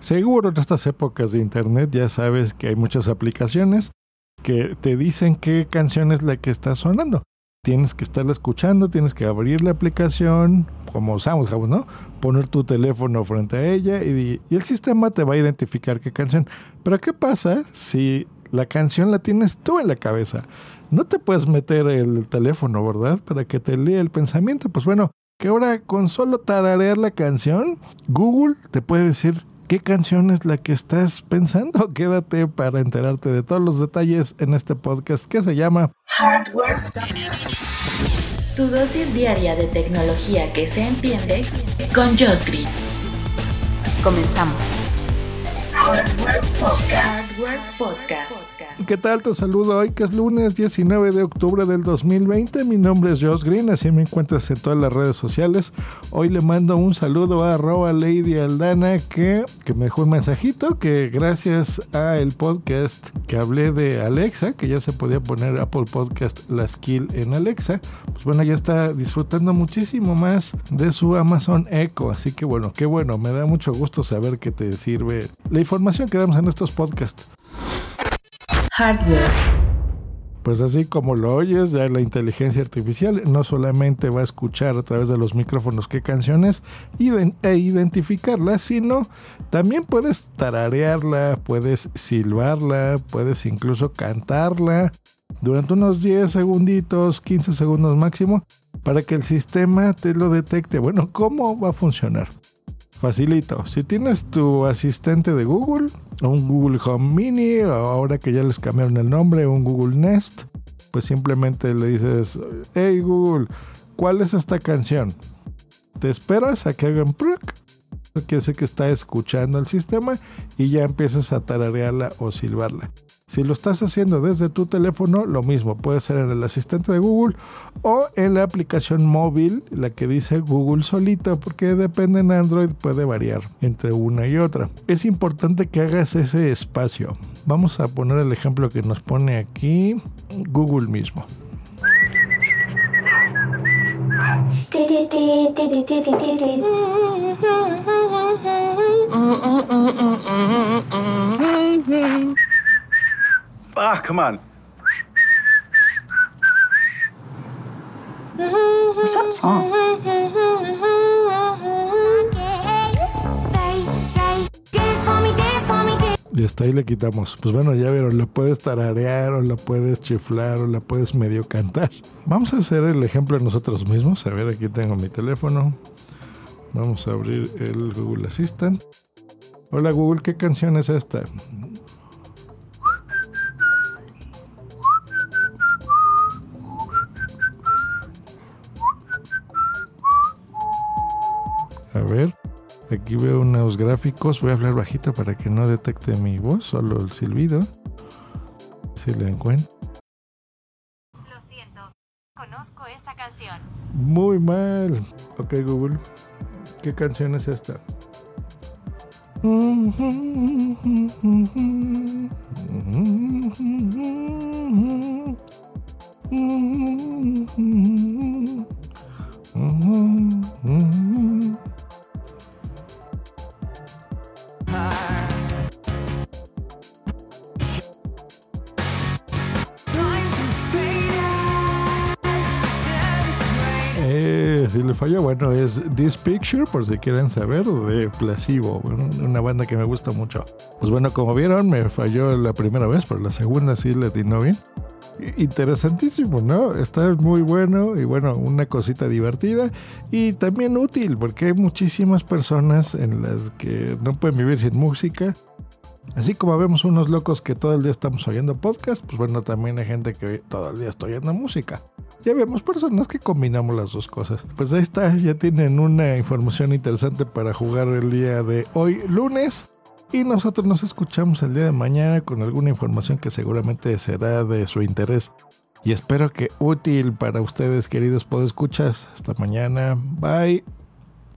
Seguro en estas épocas de internet ya sabes que hay muchas aplicaciones que te dicen qué canción es la que está sonando. Tienes que estarla escuchando, tienes que abrir la aplicación, como usamos, ¿no? Poner tu teléfono frente a ella y, el sistema te va a identificar qué canción. Pero ¿qué pasa si la canción la tienes tú en la cabeza? No te puedes meter el teléfono, ¿verdad? Para que te lea el pensamiento. Pues bueno, que ahora con solo tararear la canción, Google te puede decir ¿Qué canción es la que estás pensando? Quédate para enterarte de todos los detalles en este podcast que se llama Hardware. Tu dosis diaria de tecnología que se entiende con Josh Green. Comenzamos. Hardware Podcast. ¿Qué tal? Te saludo hoy que es lunes 19 de octubre del 2020. Mi nombre es Josh Green, así me encuentras en todas las redes sociales. Hoy le mando un saludo a arroba Lady Aldana que, que me dejó un mensajito que gracias a el podcast que hablé de Alexa, que ya se podía poner Apple Podcast la skill en Alexa, pues bueno, ya está disfrutando muchísimo más de su Amazon Echo. Así que bueno, qué bueno, me da mucho gusto saber que te sirve la información que damos en estos podcasts. Hardware. Pues así como lo oyes, ya la inteligencia artificial no solamente va a escuchar a través de los micrófonos qué canciones e identificarlas, sino también puedes tararearla, puedes silbarla, puedes incluso cantarla durante unos 10 segunditos, 15 segundos máximo, para que el sistema te lo detecte. Bueno, ¿cómo va a funcionar? Facilito. Si tienes tu asistente de Google, un Google Home Mini, ahora que ya les cambiaron el nombre, un Google Nest, pues simplemente le dices, hey Google, ¿cuál es esta canción? Te esperas a que hagan pruk, que hace que está escuchando el sistema y ya empiezas a tararearla o silbarla. Si lo estás haciendo desde tu teléfono, lo mismo, puede ser en el asistente de Google o en la aplicación móvil, la que dice Google solito, porque depende en Android, puede variar entre una y otra. Es importante que hagas ese espacio. Vamos a poner el ejemplo que nos pone aquí Google mismo. Ah, come on. What's that song? Y hasta ahí le quitamos. Pues bueno, ya vieron, la puedes tararear o la puedes chiflar o la puedes medio cantar. Vamos a hacer el ejemplo de nosotros mismos. A ver, aquí tengo mi teléfono. Vamos a abrir el Google Assistant. Hola Google, ¿qué canción es esta? A ver, aquí veo unos gráficos. Voy a hablar bajito para que no detecte mi voz, solo el silbido. Si le encuentro. Lo siento, conozco esa canción. Muy mal. Ok, Google. ¿Qué canción es esta? si le falló, bueno, es This Picture, por si quieren saber, de Placebo, una banda que me gusta mucho. Pues bueno, como vieron, me falló la primera vez, pero la segunda sí le atinó bien. Interesantísimo, ¿no? Está muy bueno y bueno, una cosita divertida y también útil porque hay muchísimas personas en las que no pueden vivir sin música. Así como vemos unos locos que todo el día estamos oyendo podcast, pues bueno, también hay gente que todo el día está oyendo música. Ya vemos personas que combinamos las dos cosas. Pues ahí está, ya tienen una información interesante para jugar el día de hoy, lunes. Y nosotros nos escuchamos el día de mañana con alguna información que seguramente será de su interés. Y espero que útil para ustedes, queridos podescuchas. Hasta mañana. Bye.